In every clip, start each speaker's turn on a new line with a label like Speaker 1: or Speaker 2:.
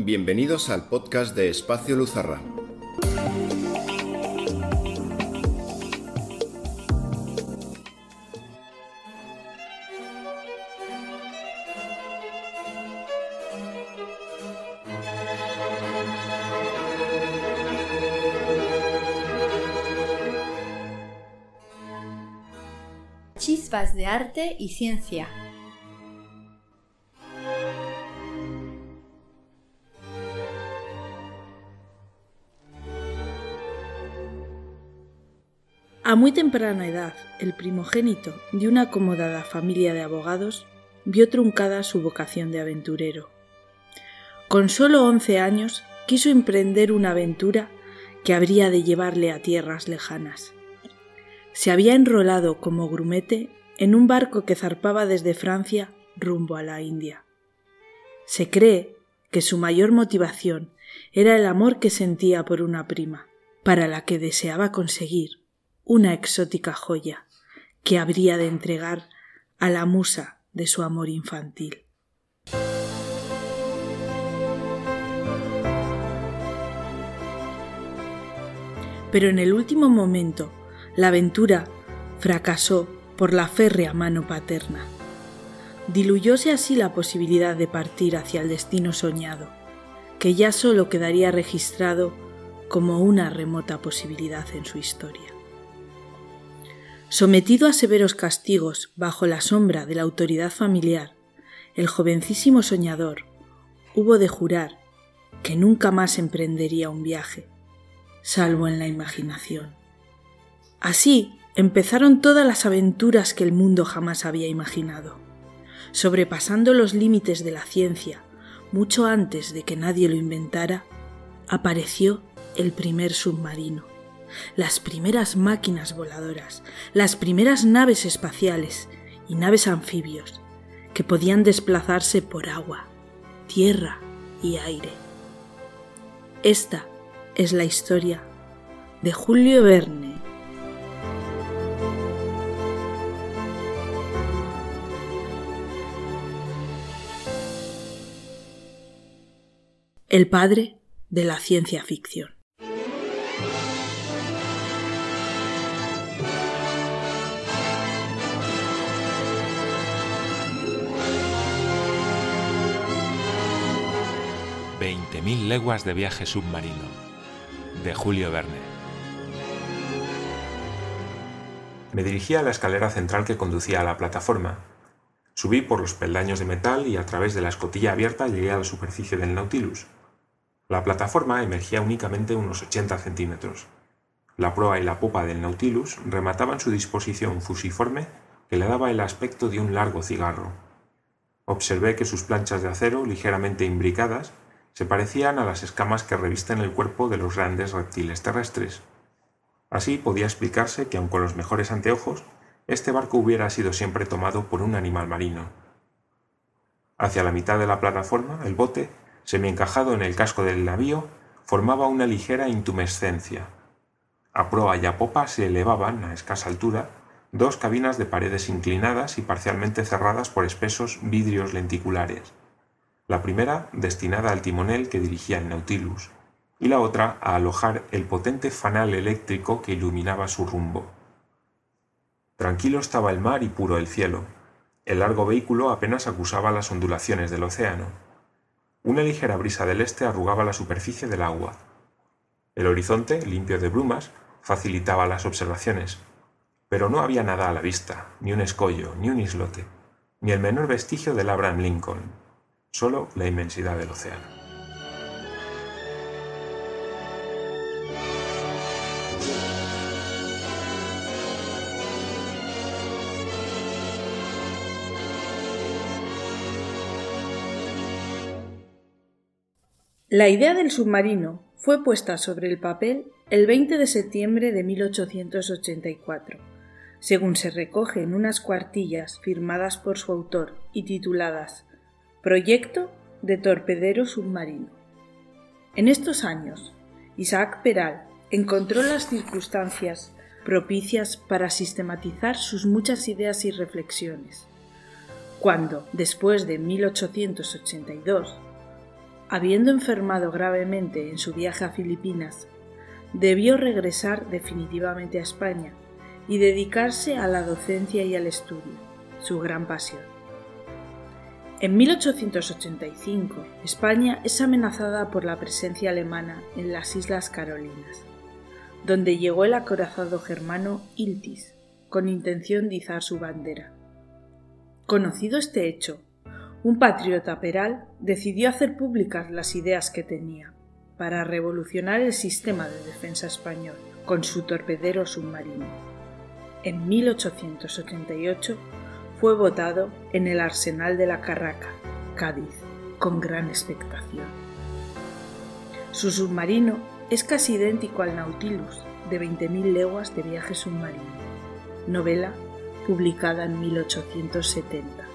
Speaker 1: Bienvenidos al podcast de Espacio Luzarra.
Speaker 2: Chispas de arte y ciencia.
Speaker 3: Muy temprana edad, el primogénito de una acomodada familia de abogados vio truncada su vocación de aventurero. Con solo once años quiso emprender una aventura que habría de llevarle a tierras lejanas. Se había enrolado como grumete en un barco que zarpaba desde Francia rumbo a la India. Se cree que su mayor motivación era el amor que sentía por una prima, para la que deseaba conseguir una exótica joya que habría de entregar a la musa de su amor infantil. Pero en el último momento, la aventura fracasó por la férrea mano paterna. Diluyóse así la posibilidad de partir hacia el destino soñado, que ya solo quedaría registrado como una remota posibilidad en su historia. Sometido a severos castigos bajo la sombra de la autoridad familiar, el jovencísimo soñador hubo de jurar que nunca más emprendería un viaje, salvo en la imaginación. Así empezaron todas las aventuras que el mundo jamás había imaginado, sobrepasando los límites de la ciencia, mucho antes de que nadie lo inventara, apareció el primer submarino las primeras máquinas voladoras, las primeras naves espaciales y naves anfibios que podían desplazarse por agua, tierra y aire. Esta es la historia de Julio Verne. El padre de la ciencia ficción.
Speaker 4: Mil leguas de viaje submarino, de Julio Verne.
Speaker 5: Me dirigí a la escalera central que conducía a la plataforma. Subí por los peldaños de metal y a través de la escotilla abierta llegué a la superficie del Nautilus. La plataforma emergía únicamente unos 80 centímetros. La proa y la popa del Nautilus remataban su disposición fusiforme que le daba el aspecto de un largo cigarro. Observé que sus planchas de acero, ligeramente imbricadas, se parecían a las escamas que revisten el cuerpo de los grandes reptiles terrestres. Así podía explicarse que aun con los mejores anteojos, este barco hubiera sido siempre tomado por un animal marino. Hacia la mitad de la plataforma, el bote, semi-encajado en el casco del navío, formaba una ligera intumescencia. A proa y a popa se elevaban, a escasa altura, dos cabinas de paredes inclinadas y parcialmente cerradas por espesos vidrios lenticulares la primera destinada al timonel que dirigía el Nautilus, y la otra a alojar el potente fanal eléctrico que iluminaba su rumbo. Tranquilo estaba el mar y puro el cielo. El largo vehículo apenas acusaba las ondulaciones del océano. Una ligera brisa del este arrugaba la superficie del agua. El horizonte, limpio de brumas, facilitaba las observaciones, pero no había nada a la vista, ni un escollo, ni un islote, ni el menor vestigio del Abraham Lincoln solo la inmensidad del océano.
Speaker 3: La idea del submarino fue puesta sobre el papel el 20 de septiembre de 1884, según se recoge en unas cuartillas firmadas por su autor y tituladas Proyecto de torpedero submarino. En estos años, Isaac Peral encontró las circunstancias propicias para sistematizar sus muchas ideas y reflexiones. Cuando, después de 1882, habiendo enfermado gravemente en su viaje a Filipinas, debió regresar definitivamente a España y dedicarse a la docencia y al estudio, su gran pasión. En 1885, España es amenazada por la presencia alemana en las Islas Carolinas, donde llegó el acorazado germano Iltis, con intención de izar su bandera. Conocido este hecho, un patriota peral decidió hacer públicas las ideas que tenía para revolucionar el sistema de defensa español con su torpedero submarino. En 1888 fue votado en el arsenal de la Carraca, Cádiz, con gran expectación. Su submarino es casi idéntico al Nautilus, de 20.000 leguas de viaje submarino, novela publicada en 1870.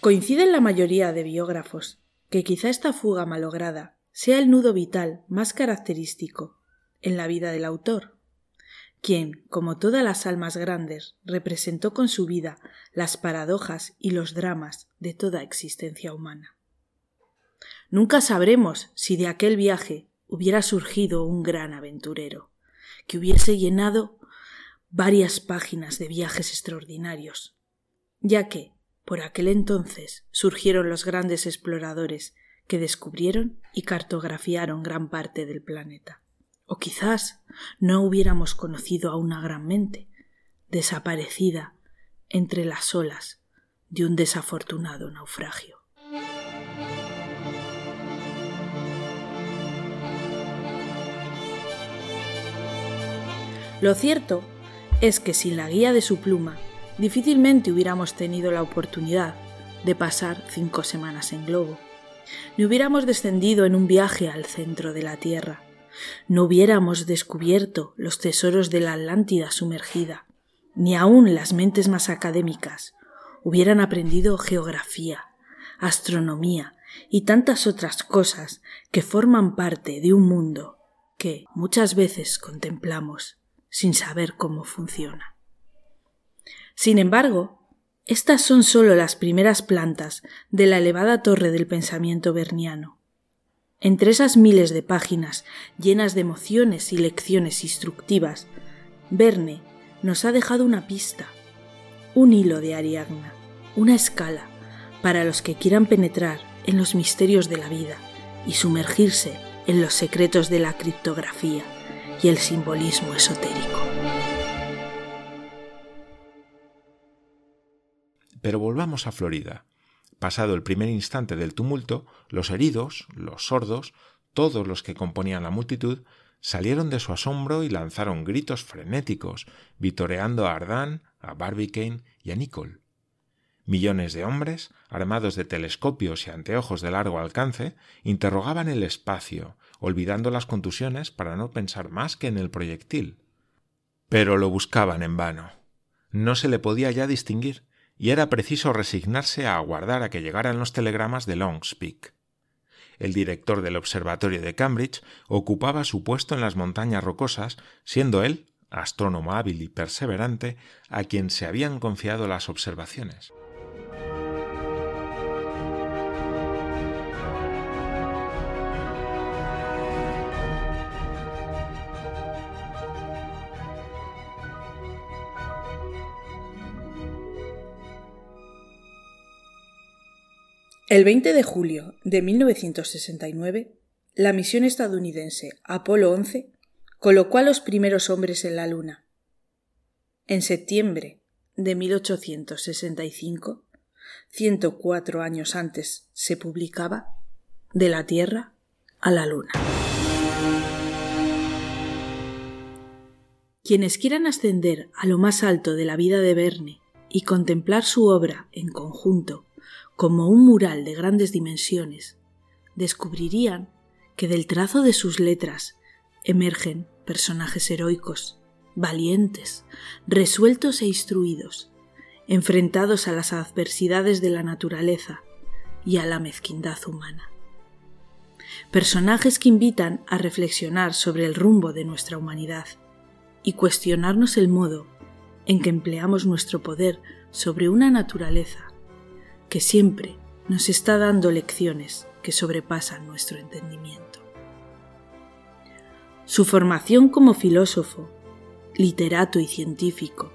Speaker 3: Coinciden la mayoría de biógrafos que quizá esta fuga malograda sea el nudo vital más característico en la vida del autor, quien, como todas las almas grandes, representó con su vida las paradojas y los dramas de toda existencia humana. Nunca sabremos si de aquel viaje hubiera surgido un gran aventurero, que hubiese llenado varias páginas de viajes extraordinarios, ya que, por aquel entonces surgieron los grandes exploradores que descubrieron y cartografiaron gran parte del planeta. O quizás no hubiéramos conocido a una gran mente, desaparecida entre las olas de un desafortunado naufragio. Lo cierto es que sin la guía de su pluma difícilmente hubiéramos tenido la oportunidad de pasar cinco semanas en globo. Ni hubiéramos descendido en un viaje al centro de la Tierra. No hubiéramos descubierto los tesoros de la Atlántida sumergida. Ni aun las mentes más académicas hubieran aprendido geografía, astronomía y tantas otras cosas que forman parte de un mundo que muchas veces contemplamos sin saber cómo funciona. Sin embargo, estas son sólo las primeras plantas de la elevada torre del pensamiento berniano. Entre esas miles de páginas llenas de emociones y lecciones instructivas, Verne nos ha dejado una pista, un hilo de Ariadna, una escala para los que quieran penetrar en los misterios de la vida y sumergirse en los secretos de la criptografía y el simbolismo esotérico.
Speaker 5: Pero volvamos a Florida. Pasado el primer instante del tumulto, los heridos, los sordos, todos los que componían la multitud, salieron de su asombro y lanzaron gritos frenéticos, vitoreando a Ardan, a Barbicane y a Nicole. Millones de hombres, armados de telescopios y anteojos de largo alcance, interrogaban el espacio, olvidando las contusiones para no pensar más que en el proyectil. Pero lo buscaban en vano. No se le podía ya distinguir, y era preciso resignarse a aguardar a que llegaran los telegramas de Longspeak. El director del observatorio de Cambridge ocupaba su puesto en las montañas rocosas, siendo él, astrónomo hábil y perseverante, a quien se habían confiado las observaciones.
Speaker 3: El 20 de julio de 1969, la misión estadounidense Apolo 11 colocó a los primeros hombres en la Luna. En septiembre de 1865, 104 años antes, se publicaba De la Tierra a la Luna. Quienes quieran ascender a lo más alto de la vida de Verne y contemplar su obra en conjunto como un mural de grandes dimensiones, descubrirían que del trazo de sus letras emergen personajes heroicos, valientes, resueltos e instruidos, enfrentados a las adversidades de la naturaleza y a la mezquindad humana. Personajes que invitan a reflexionar sobre el rumbo de nuestra humanidad y cuestionarnos el modo en que empleamos nuestro poder sobre una naturaleza que siempre nos está dando lecciones que sobrepasan nuestro entendimiento. Su formación como filósofo, literato y científico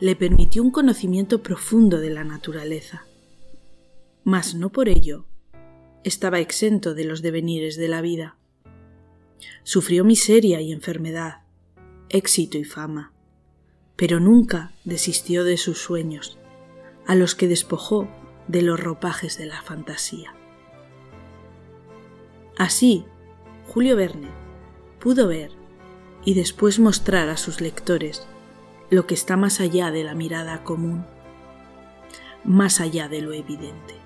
Speaker 3: le permitió un conocimiento profundo de la naturaleza, mas no por ello estaba exento de los devenires de la vida. Sufrió miseria y enfermedad, éxito y fama, pero nunca desistió de sus sueños, a los que despojó de los ropajes de la fantasía. Así, Julio Verne pudo ver y después mostrar a sus lectores lo que está más allá de la mirada común, más allá de lo evidente.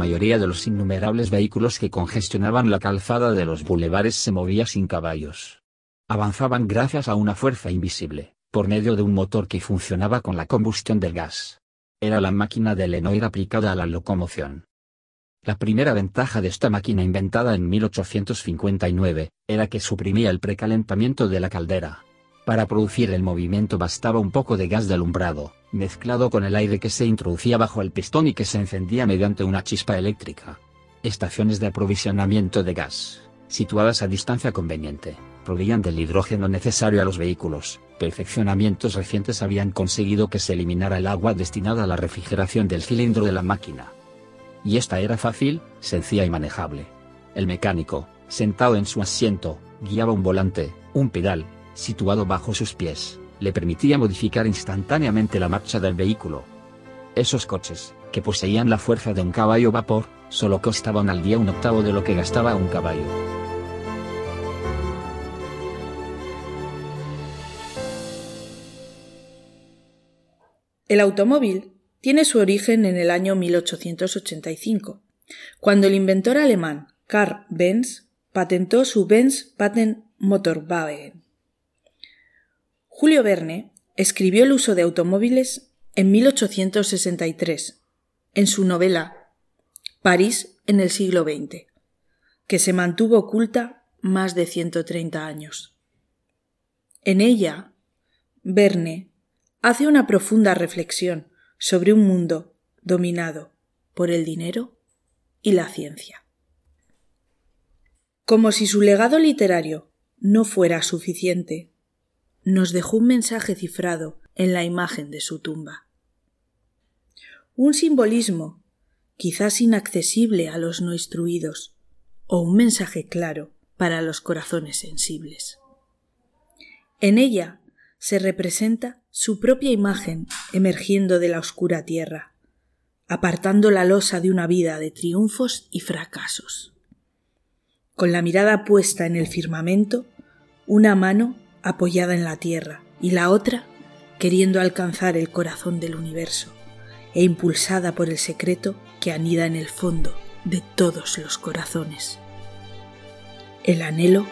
Speaker 6: Mayoría de los innumerables vehículos que congestionaban la calzada de los bulevares se movía sin caballos. Avanzaban gracias a una fuerza invisible, por medio de un motor que funcionaba con la combustión del gas. Era la máquina de Lenoir aplicada a la locomoción. La primera ventaja de esta máquina inventada en 1859, era que suprimía el precalentamiento de la caldera. Para producir el movimiento bastaba un poco de gas de alumbrado, mezclado con el aire que se introducía bajo el pistón y que se encendía mediante una chispa eléctrica. Estaciones de aprovisionamiento de gas, situadas a distancia conveniente, proveían del hidrógeno necesario a los vehículos. Perfeccionamientos recientes habían conseguido que se eliminara el agua destinada a la refrigeración del cilindro de la máquina. Y esta era fácil, sencilla y manejable. El mecánico, sentado en su asiento, guiaba un volante, un pedal, situado bajo sus pies, le permitía modificar instantáneamente la marcha del vehículo. Esos coches, que poseían la fuerza de un caballo vapor, solo costaban al día un octavo de lo que gastaba un caballo.
Speaker 3: El automóvil tiene su origen en el año 1885, cuando el inventor alemán Karl Benz patentó su Benz Patent Motorwagen. Julio Verne escribió el uso de automóviles en 1863, en su novela París en el siglo XX, que se mantuvo oculta más de 130 años. En ella, Verne hace una profunda reflexión sobre un mundo dominado por el dinero y la ciencia. Como si su legado literario no fuera suficiente, nos dejó un mensaje cifrado en la imagen de su tumba. Un simbolismo, quizás inaccesible a los no instruidos, o un mensaje claro para los corazones sensibles. En ella se representa su propia imagen emergiendo de la oscura tierra, apartando la losa de una vida de triunfos y fracasos. Con la mirada puesta en el firmamento, una mano apoyada en la tierra y la otra queriendo alcanzar el corazón del universo e impulsada por el secreto que anida en el fondo de todos los corazones. El anhelo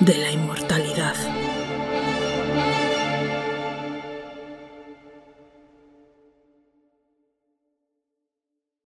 Speaker 3: de la inmortalidad.